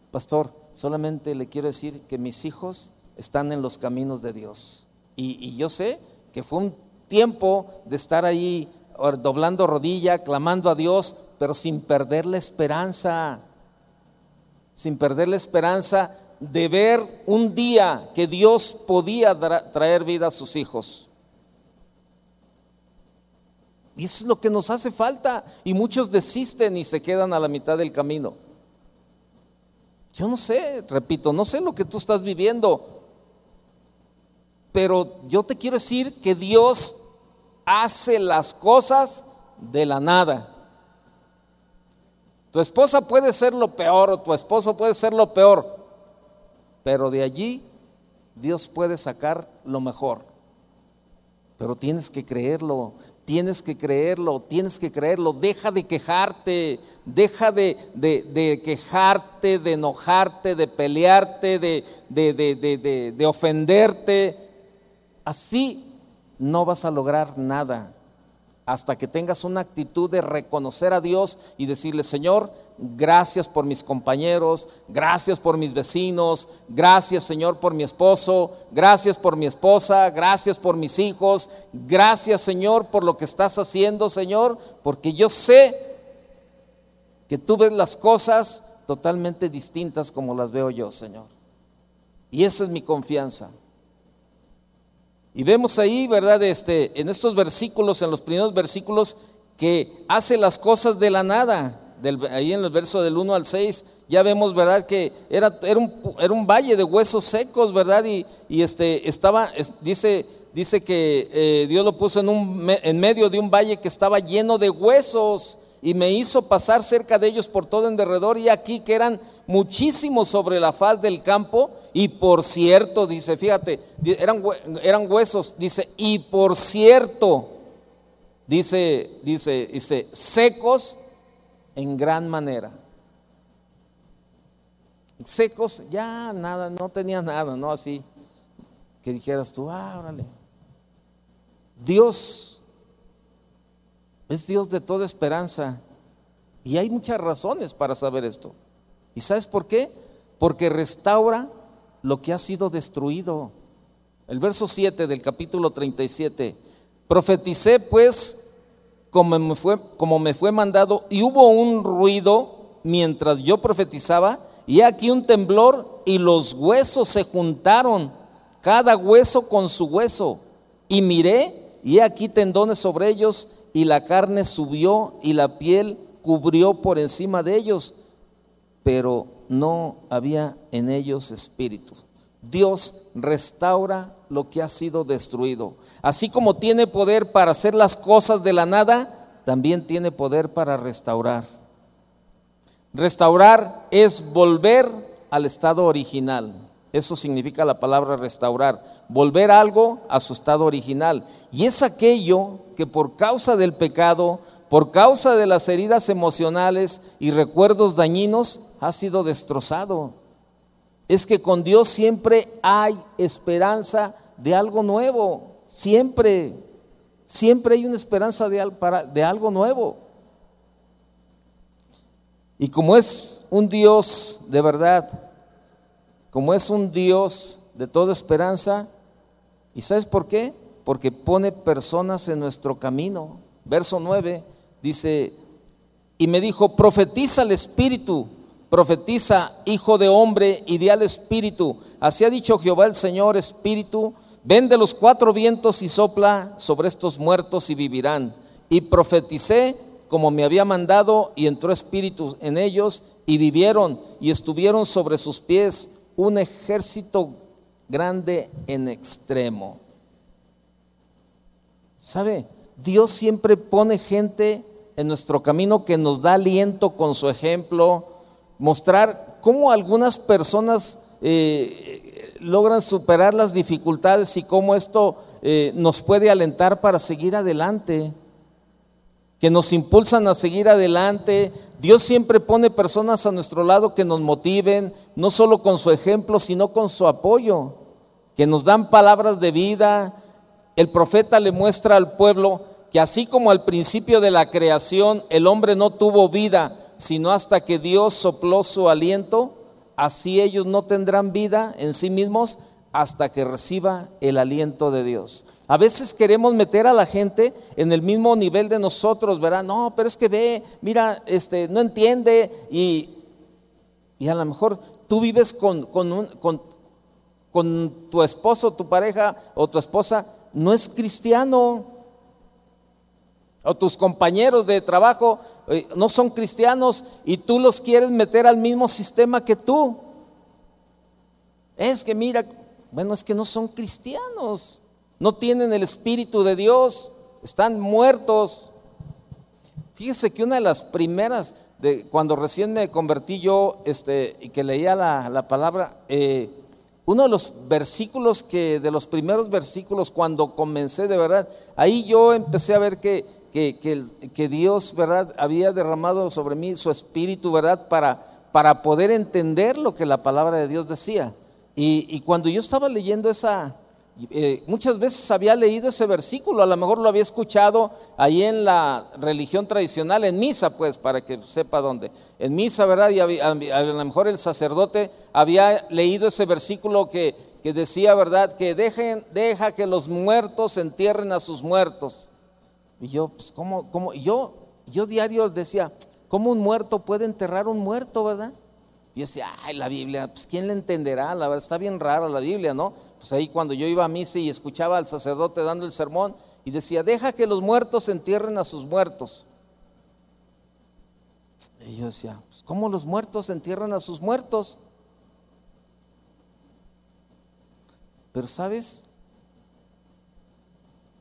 pastor, solamente le quiero decir que mis hijos están en los caminos de Dios. Y, y yo sé que fue un tiempo de estar ahí doblando rodilla, clamando a Dios, pero sin perder la esperanza, sin perder la esperanza de ver un día que Dios podía traer vida a sus hijos. Y eso es lo que nos hace falta. Y muchos desisten y se quedan a la mitad del camino. Yo no sé, repito, no sé lo que tú estás viviendo. Pero yo te quiero decir que Dios hace las cosas de la nada. Tu esposa puede ser lo peor o tu esposo puede ser lo peor, pero de allí Dios puede sacar lo mejor. Pero tienes que creerlo, tienes que creerlo, tienes que creerlo. Deja de quejarte, deja de, de, quejarte, de enojarte, de pelearte, de, de ofenderte. Así no vas a lograr nada hasta que tengas una actitud de reconocer a Dios y decirle, Señor, gracias por mis compañeros, gracias por mis vecinos, gracias Señor por mi esposo, gracias por mi esposa, gracias por mis hijos, gracias Señor por lo que estás haciendo, Señor, porque yo sé que tú ves las cosas totalmente distintas como las veo yo, Señor. Y esa es mi confianza. Y vemos ahí, ¿verdad? Este, en estos versículos, en los primeros versículos, que hace las cosas de la nada. ahí en el verso del 1 al 6, ya vemos, ¿verdad? Que era, era, un, era un, valle de huesos secos, ¿verdad? Y, y este, estaba, dice, dice que eh, Dios lo puso en, un, en medio de un valle que estaba lleno de huesos y me hizo pasar cerca de ellos por todo en derredor y aquí que eran muchísimos sobre la faz del campo y por cierto, dice, fíjate, eran, eran huesos, dice, y por cierto, dice, dice, dice, secos en gran manera. Secos, ya nada, no tenía nada, no así, que dijeras tú, ah. Dios es Dios de toda esperanza. Y hay muchas razones para saber esto. ¿Y sabes por qué? Porque restaura lo que ha sido destruido. El verso 7 del capítulo 37. Profeticé pues como me fue, como me fue mandado y hubo un ruido mientras yo profetizaba y aquí un temblor y los huesos se juntaron, cada hueso con su hueso. Y miré y aquí tendones sobre ellos y la carne subió y la piel cubrió por encima de ellos, pero no había en ellos espíritu. Dios restaura lo que ha sido destruido. Así como tiene poder para hacer las cosas de la nada, también tiene poder para restaurar. Restaurar es volver al estado original. Eso significa la palabra restaurar, volver algo a su estado original. Y es aquello que por causa del pecado, por causa de las heridas emocionales y recuerdos dañinos, ha sido destrozado. Es que con Dios siempre hay esperanza de algo nuevo, siempre, siempre hay una esperanza de, de algo nuevo. Y como es un Dios de verdad, como es un Dios de toda esperanza, ¿y sabes por qué? Porque pone personas en nuestro camino. Verso 9 dice, y me dijo, profetiza al Espíritu, profetiza, hijo de hombre, y di al Espíritu. Así ha dicho Jehová el Señor, Espíritu, ven de los cuatro vientos y sopla sobre estos muertos y vivirán. Y profeticé como me había mandado, y entró Espíritu en ellos, y vivieron, y estuvieron sobre sus pies un ejército grande en extremo. ¿Sabe? Dios siempre pone gente en nuestro camino que nos da aliento con su ejemplo, mostrar cómo algunas personas eh, logran superar las dificultades y cómo esto eh, nos puede alentar para seguir adelante. que nos impulsan a seguir adelante. Dios siempre pone personas a nuestro lado que nos motiven, no solo con su ejemplo, sino con su apoyo, que nos dan palabras de vida. El profeta le muestra al pueblo que así como al principio de la creación el hombre no tuvo vida, sino hasta que Dios sopló su aliento, así ellos no tendrán vida en sí mismos hasta que reciba el aliento de Dios. A veces queremos meter a la gente en el mismo nivel de nosotros, ¿verdad? No, pero es que ve, mira, este, no entiende y, y a lo mejor tú vives con, con, con, con tu esposo, tu pareja o tu esposa, no es cristiano. O tus compañeros de trabajo eh, no son cristianos y tú los quieres meter al mismo sistema que tú. Es que mira, bueno, es que no son cristianos, no tienen el Espíritu de Dios, están muertos. Fíjese que una de las primeras, de, cuando recién me convertí yo este, y que leía la, palabra, eh, uno de los versículos que, de los primeros versículos, cuando comencé de verdad, ahí yo empecé a ver que, que, que, Dios, ¿verdad?, había derramado sobre mí su espíritu, ¿verdad?, para, para poder entender lo que la palabra de Dios decía. Y, cuando yo estaba leyendo esa, eh, muchas veces había leído ese versículo, a lo mejor lo había escuchado ahí en la religión tradicional, en misa, pues, para que sepa dónde. En misa, ¿verdad? Y a, lo mejor el sacerdote había leído ese versículo que, que decía, ¿verdad? Que dejen, deja que los muertos entierren a sus muertos. Y yo, pues, ¿cómo? cómo? Yo, yo diario decía, ¿cómo un muerto puede enterrar un muerto, verdad? Y decía, ay, la Biblia, pues ¿quién le entenderá? La verdad, está bien rara la Biblia, ¿no? Pues ahí cuando yo iba a misa y escuchaba al sacerdote dando el sermón y decía, deja que los muertos entierren a sus muertos. Y yo decía, pues, ¿cómo los muertos entierran a sus muertos? Pero sabes,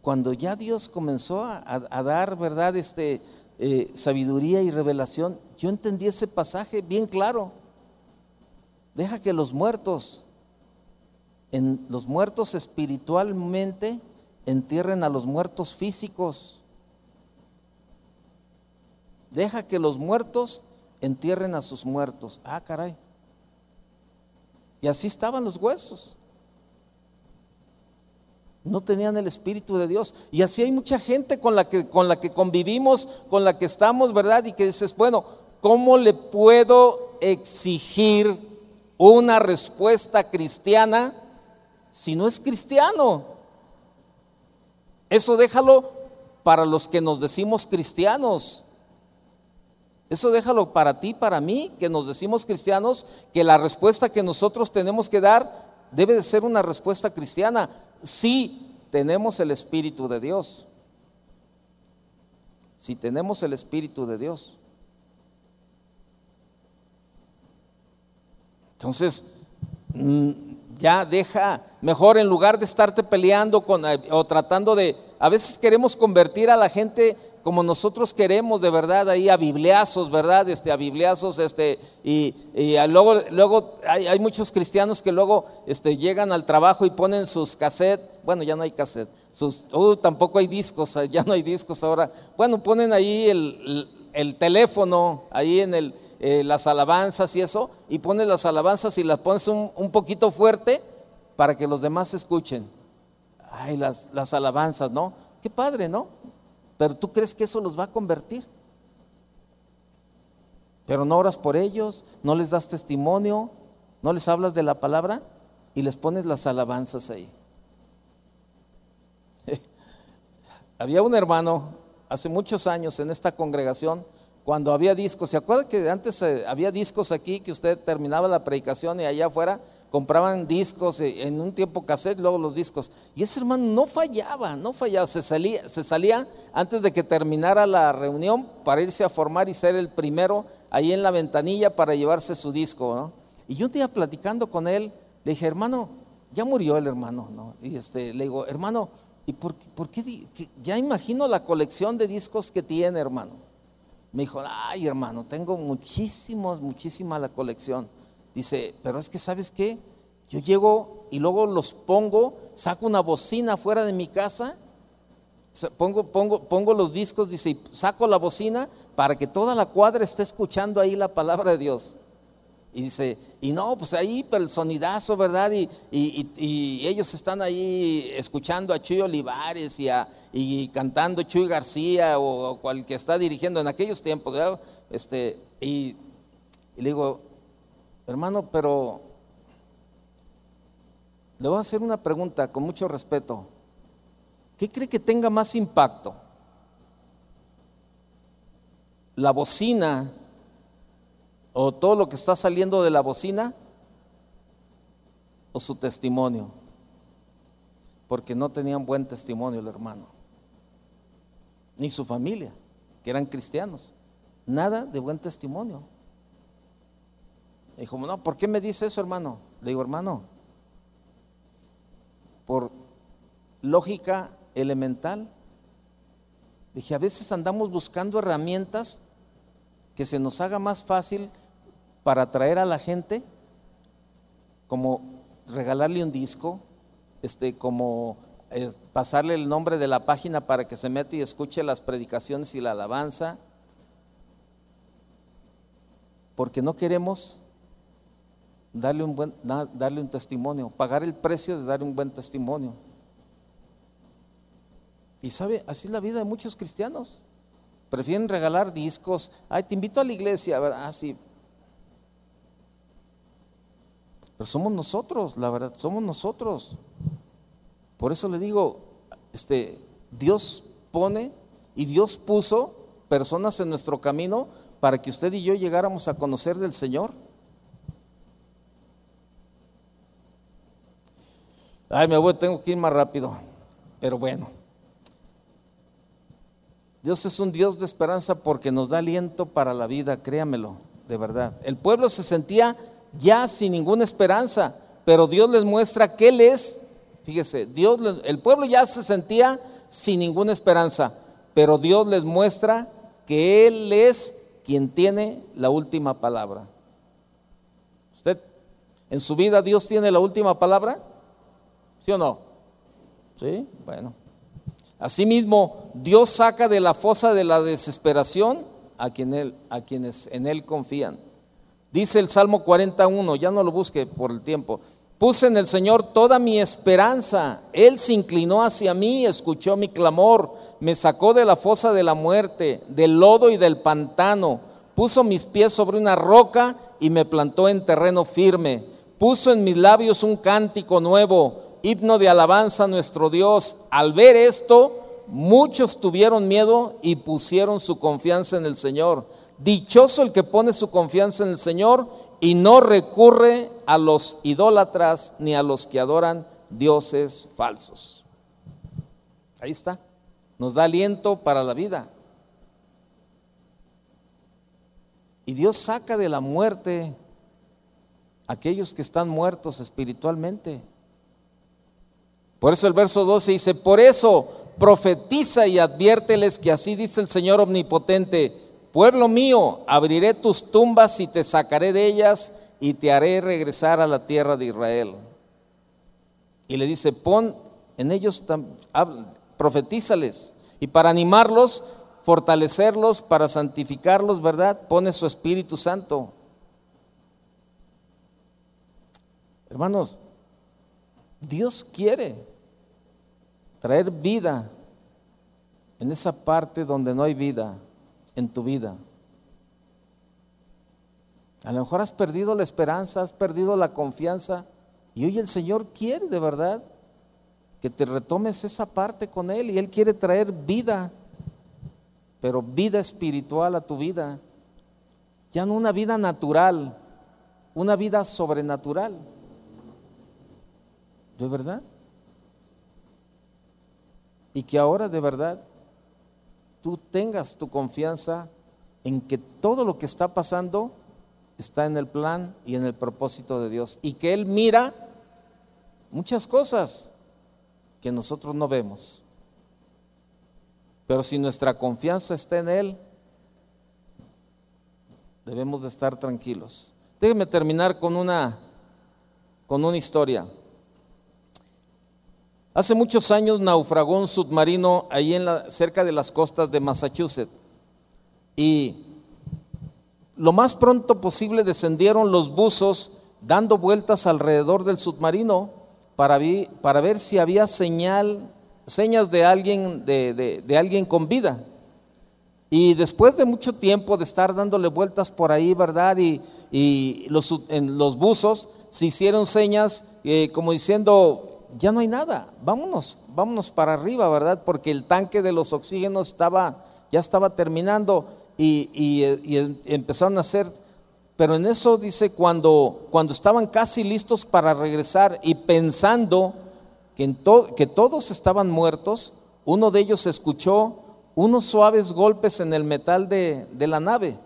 cuando ya Dios comenzó a, dar, ¿verdad?, este, eh, sabiduría y revelación, yo entendí ese pasaje bien claro. Deja que los muertos, en, los muertos espiritualmente, entierren a los muertos físicos. Deja que los muertos entierren a sus muertos. Ah, caray. Y así estaban los huesos. No tenían el Espíritu de Dios. Y así hay mucha gente con la que, con la que convivimos, con la que estamos, ¿verdad? Y que dices, bueno, ¿cómo le puedo exigir una respuesta cristiana si no es cristiano. Eso déjalo para los que nos decimos cristianos. Eso déjalo para ti, para mí, que nos decimos cristianos, que la respuesta que nosotros tenemos que dar debe de ser una respuesta cristiana. Si tenemos el Espíritu de Dios. Si tenemos el Espíritu de Dios. Entonces, mm, ya deja, mejor en lugar de estarte peleando con, eh, o tratando de, a veces queremos convertir a la gente como nosotros queremos de verdad, ahí a bibliazos, ¿verdad? Este, a bibliazos, este, y, luego, luego hay, muchos cristianos que luego este, llegan al trabajo y ponen sus cassettes, bueno, ya no hay cassette, sus, uh, tampoco hay discos, ya no hay discos ahora, bueno, ponen ahí el teléfono, ahí en el, eh, las alabanzas y eso, y pones las alabanzas y las pones un, poquito fuerte para que los demás escuchen. Ay, las, las alabanzas, ¿no? Qué padre, ¿no? Pero tú crees que eso los va a convertir. Pero no oras por ellos, no les das testimonio, no les hablas de la palabra y les pones las alabanzas ahí. Había un hermano hace muchos años en esta congregación cuando había discos. ¿Se acuerda que antes eh, había discos aquí que usted terminaba la predicación y allá afuera compraban discos eh, en un tiempo cassette, luego los discos? Y ese hermano no fallaba, no fallaba, se salía, se salía antes de que terminara la reunión para irse a formar y ser el primero ahí en la ventanilla para llevarse su disco. Y yo un día platicando con él, le dije, hermano, ya murió el hermano, ¿no? Y este, le digo, hermano, ¿y por qué? Ya imagino la colección de discos que tiene, hermano. Me dijo, ay hermano, tengo muchísimos, muchísima la colección. Dice, pero es que sabes qué, yo llego y luego los pongo, saco una bocina fuera de mi casa, Pongo, pongo, pongo los discos, dice, y saco la bocina para que toda la cuadra esté escuchando ahí la palabra de Dios. Y dice, y no, pues ahí el sonidazo, ¿verdad? Y, y, ellos están ahí escuchando a Chuy Olivares y, a, y cantando Chuy García o, cual que está dirigiendo en aquellos tiempos, ¿verdad? Este, y, y le digo, hermano, pero le voy a hacer una pregunta con mucho respeto. ¿Qué cree que tenga más impacto? ¿La bocina o todo lo que está saliendo de la bocina o su testimonio? Porque no tenían buen testimonio el hermano, ni su familia, que eran cristianos. Nada de buen testimonio. dijo, no, ¿por qué me dice eso, hermano? Le digo, hermano, por lógica elemental. Dije, a veces andamos buscando herramientas que se nos haga más fácil para atraer a la gente, como regalarle un disco, este, como eh, pasarle el nombre de la página para que se meta y escuche las predicaciones y la alabanza, porque no queremos darle un, buen, darle un testimonio, pagar el precio de dar un buen testimonio. Y sabe, así es la vida de muchos cristianos. Prefieren regalar discos. Ay, te invito a la iglesia. Ah, sí. Pero somos nosotros, la verdad, somos nosotros. Por eso le digo, este, Dios pone y Dios puso personas en nuestro camino para que usted y yo llegáramos a conocer del Señor. Ay, me voy, tengo que ir más rápido. Pero bueno. Dios es un Dios de esperanza porque nos da aliento para la vida, créamelo, de verdad. El pueblo se sentía ya sin ninguna esperanza, pero Dios les muestra que Él es, fíjese, Dios, el pueblo ya se sentía sin ninguna esperanza, pero Dios les muestra que Él es quien tiene la última palabra. ¿Usted en su vida Dios tiene la última palabra? ¿Sí o no? Sí, bueno. Asimismo, Dios saca de la fosa de la desesperación a, quien a quienes en Él confían. Dice el Salmo 41, ya no lo busque por el tiempo. Puse en el Señor toda mi esperanza. Él se inclinó hacia mí, escuchó mi clamor, me sacó de la fosa de la muerte, del lodo y del pantano. Puso mis pies sobre una roca y me plantó en terreno firme. Puso en mis labios un cántico nuevo himno de alabanza a nuestro Dios. Al ver esto, muchos tuvieron miedo y pusieron su confianza en el Señor. Dichoso el que pone su confianza en el Señor y no recurre a los idólatras ni a los que adoran dioses falsos. Ahí está. Nos da aliento para la vida. Y Dios saca de la muerte a aquellos que están muertos espiritualmente. Por eso el verso 12 dice, por eso profetiza y adviérteles que así dice el Señor omnipotente, pueblo mío, abriré tus tumbas y te sacaré de ellas y te haré regresar a la tierra de Israel. Y le dice, pon en ellos, profetízales. Y para animarlos, fortalecerlos, para santificarlos, ¿verdad? Pone su Espíritu Santo. Hermanos, Dios quiere traer vida en esa parte donde no hay vida en tu vida. A lo mejor has perdido la esperanza, has perdido la confianza y hoy el Señor quiere de verdad que te retomes esa parte con Él y Él quiere traer vida, pero vida espiritual a tu vida. Ya no una vida natural, una vida sobrenatural. ¿De verdad? Y que ahora de verdad tú tengas tu confianza en que todo lo que está pasando está en el plan y en el propósito de Dios. Y que Él mira muchas cosas que nosotros no vemos. Pero si nuestra confianza está en Él, debemos de estar tranquilos. Déjenme terminar con una, con una historia. Hace muchos años naufragó un submarino ahí en cerca de las costas de Massachusetts y lo más pronto posible descendieron los buzos dando vueltas alrededor del submarino para, para ver si había señal, señas de alguien, de, de alguien con vida. Y después de mucho tiempo de estar dándole vueltas por ahí, ¿verdad? Y, y los, en los buzos se hicieron señas eh, como diciendo, ya no hay nada, vámonos, vámonos para arriba, ¿verdad? Porque el tanque de los oxígenos estaba, ya estaba terminando y, y, empezaron a hacer, pero en eso dice, cuando, cuando estaban casi listos para regresar y pensando que, que todos estaban muertos, uno de ellos escuchó unos suaves golpes en el metal de, de la nave.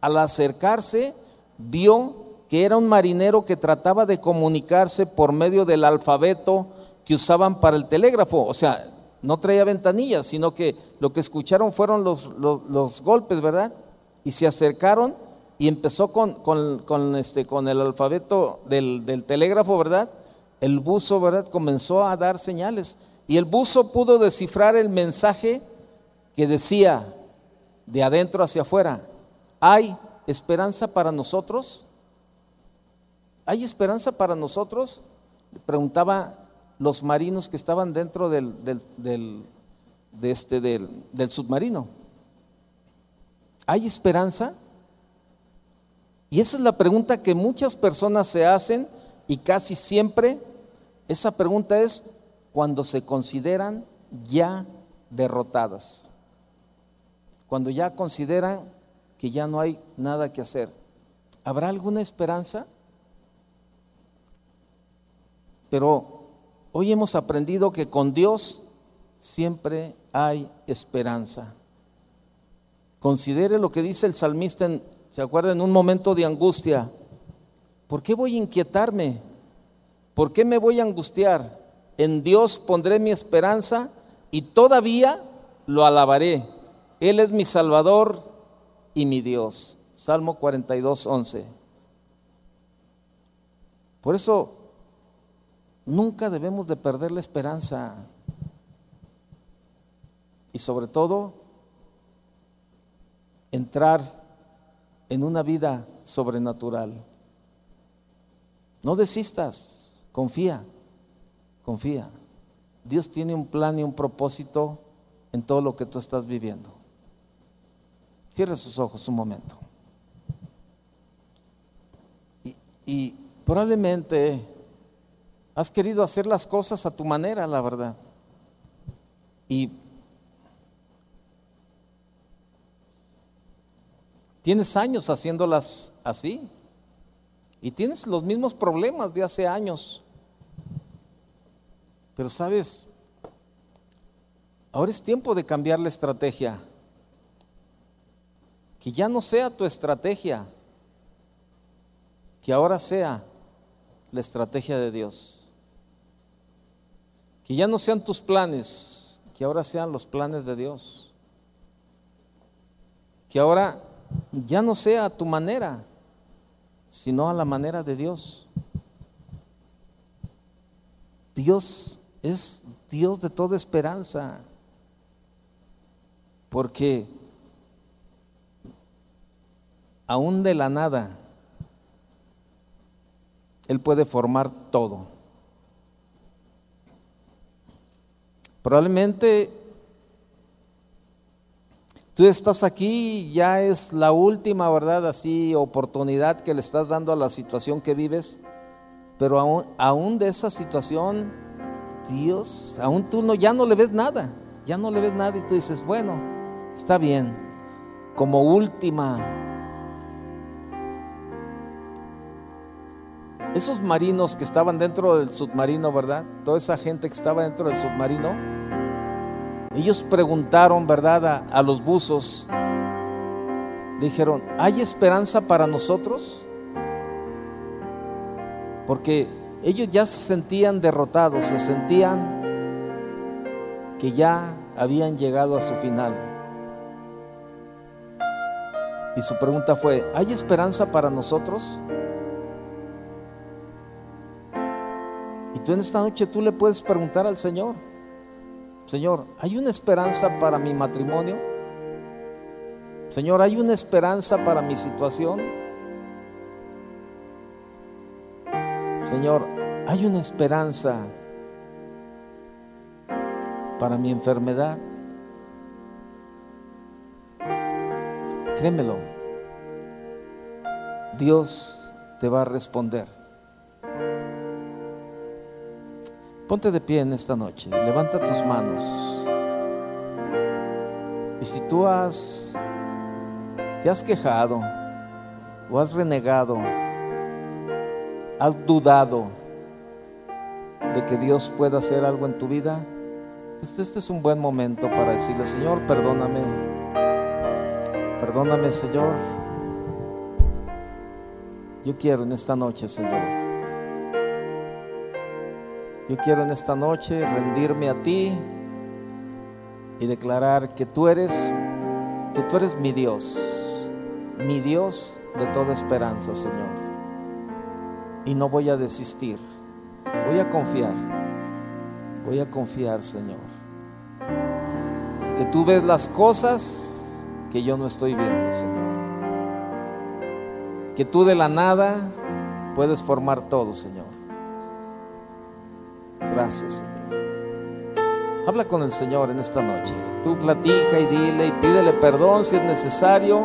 Al acercarse, vio que era un marinero que trataba de comunicarse por medio del alfabeto que usaban para el telégrafo. O sea, no traía ventanillas, sino que lo que escucharon fueron los, los, golpes, ¿verdad? Y se acercaron y empezó con, con, este, con el alfabeto del, del, telégrafo, ¿verdad? El buzo, ¿verdad? Comenzó a dar señales. Y el buzo pudo descifrar el mensaje que decía de adentro hacia afuera, hay esperanza para nosotros? ¿Hay esperanza para nosotros? Preguntaba los marinos que estaban dentro este, del, del submarino. ¿Hay esperanza? Y esa es la pregunta que muchas personas se hacen y casi siempre esa pregunta es cuando se consideran ya derrotadas, cuando ya consideran que ya no hay nada que hacer. ¿Habrá alguna esperanza? Pero hoy hemos aprendido que con Dios siempre hay esperanza. Considere lo que dice el salmista, en, ¿se acuerda? En un momento de angustia. ¿Por qué voy a inquietarme? ¿Por qué me voy a angustiar? En Dios pondré mi esperanza y todavía lo alabaré. Él es mi Salvador y mi Dios. Salmo 42, 11. Por eso nunca debemos de perder la esperanza. Y sobre todo, entrar en una vida sobrenatural. No desistas, confía, confía. Dios tiene un plan y un propósito en todo lo que tú estás viviendo. Cierre sus ojos un momento. Y, probablemente has querido hacer las cosas a tu manera, la verdad. Y tienes años haciéndolas así. Y tienes los mismos problemas de hace años. Pero sabes, ahora es tiempo de cambiar la estrategia que ya no sea tu estrategia, que ahora sea la estrategia de Dios. Que ya no sean tus planes, que ahora sean los planes de Dios. Que ahora ya no sea a tu manera, sino a la manera de Dios. Dios es Dios de toda esperanza, porque aún de la nada, Él puede formar todo. Probablemente tú estás aquí, ya es la última, ¿verdad? Así, oportunidad que le estás dando a la situación que vives, pero aún, de esa situación, Dios, aún tú no, ya no le ves nada, ya no le ves nada y tú dices, bueno, está bien, como última esos marinos que estaban dentro del submarino, ¿verdad? Toda esa gente que estaba dentro del submarino, ellos preguntaron, ¿verdad? A, los buzos, dijeron, ¿hay esperanza para nosotros? Porque ellos ya se sentían derrotados, se sentían que ya habían llegado a su final. Y su pregunta fue, ¿hay esperanza para nosotros? Tú en esta noche tú le puedes preguntar al Señor, Señor, ¿hay una esperanza para mi matrimonio? Señor, ¿hay una esperanza para mi situación? Señor, ¿hay una esperanza para mi enfermedad? Créemelo, Dios te va a responder. Ponte de pie en esta noche, levanta tus manos. Y si tú has, te has quejado o has renegado, has dudado de que Dios pueda hacer algo en tu vida, pues este es un buen momento para decirle, Señor, perdóname, perdóname, Señor. Yo quiero en esta noche, Señor yo quiero en esta noche rendirme a ti y declarar que tú eres que tú eres mi Dios, mi Dios de toda esperanza, Señor. Y no voy a desistir. Voy a confiar. Voy a confiar, Señor. Que tú ves las cosas que yo no estoy viendo, Señor. Que tú de la nada puedes formar todo, Señor. Gracias, Señor. Habla con el Señor en esta noche. Tú platica y dile y pídele perdón si es necesario.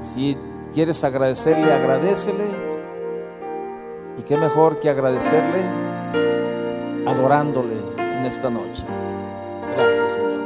Si quieres agradecerle, agradecele. Y qué mejor que agradecerle adorándole en esta noche. Gracias, Señor.